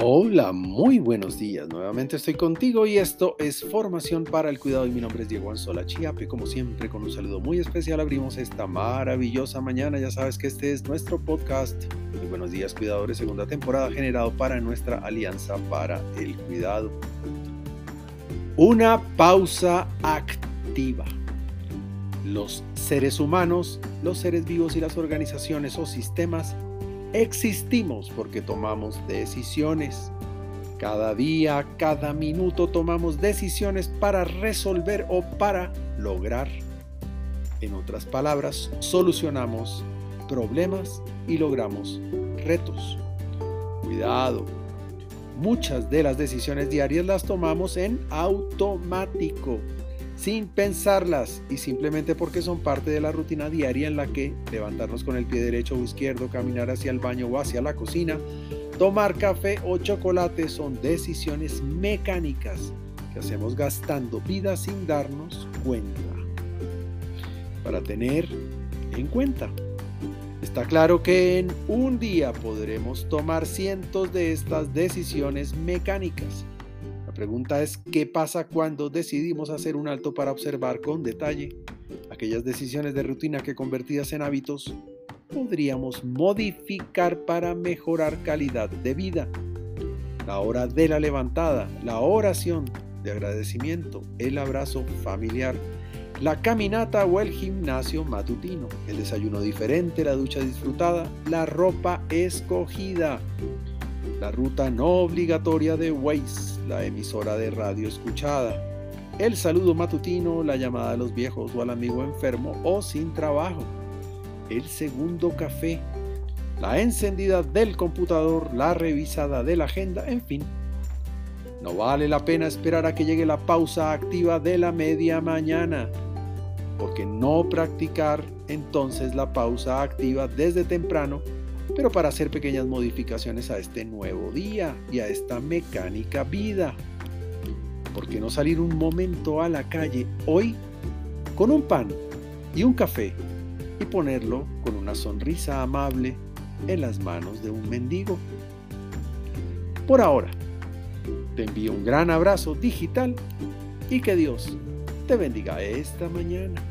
Hola, muy buenos días. Nuevamente estoy contigo y esto es Formación para el Cuidado y mi nombre es Diego Anzola Chiape. Como siempre, con un saludo muy especial abrimos esta maravillosa mañana. Ya sabes que este es nuestro podcast. Muy buenos días, cuidadores, segunda temporada generado para nuestra Alianza para el Cuidado. Una pausa activa. Los seres humanos, los seres vivos y las organizaciones o sistemas Existimos porque tomamos decisiones. Cada día, cada minuto tomamos decisiones para resolver o para lograr. En otras palabras, solucionamos problemas y logramos retos. Cuidado. Muchas de las decisiones diarias las tomamos en automático sin pensarlas y simplemente porque son parte de la rutina diaria en la que levantarnos con el pie derecho o izquierdo, caminar hacia el baño o hacia la cocina, tomar café o chocolate son decisiones mecánicas que hacemos gastando vida sin darnos cuenta. Para tener en cuenta. Está claro que en un día podremos tomar cientos de estas decisiones mecánicas pregunta es, ¿qué pasa cuando decidimos hacer un alto para observar con detalle aquellas decisiones de rutina que convertidas en hábitos podríamos modificar para mejorar calidad de vida? La hora de la levantada, la oración de agradecimiento, el abrazo familiar, la caminata o el gimnasio matutino, el desayuno diferente, la ducha disfrutada, la ropa escogida, la ruta no obligatoria de Waze, la emisora de radio escuchada, el saludo matutino, la llamada a los viejos o al amigo enfermo o sin trabajo, el segundo café, la encendida del computador, la revisada de la agenda, en fin. No vale la pena esperar a que llegue la pausa activa de la media mañana, porque no practicar entonces la pausa activa desde temprano pero para hacer pequeñas modificaciones a este nuevo día y a esta mecánica vida. ¿Por qué no salir un momento a la calle hoy con un pan y un café y ponerlo con una sonrisa amable en las manos de un mendigo? Por ahora, te envío un gran abrazo digital y que Dios te bendiga esta mañana.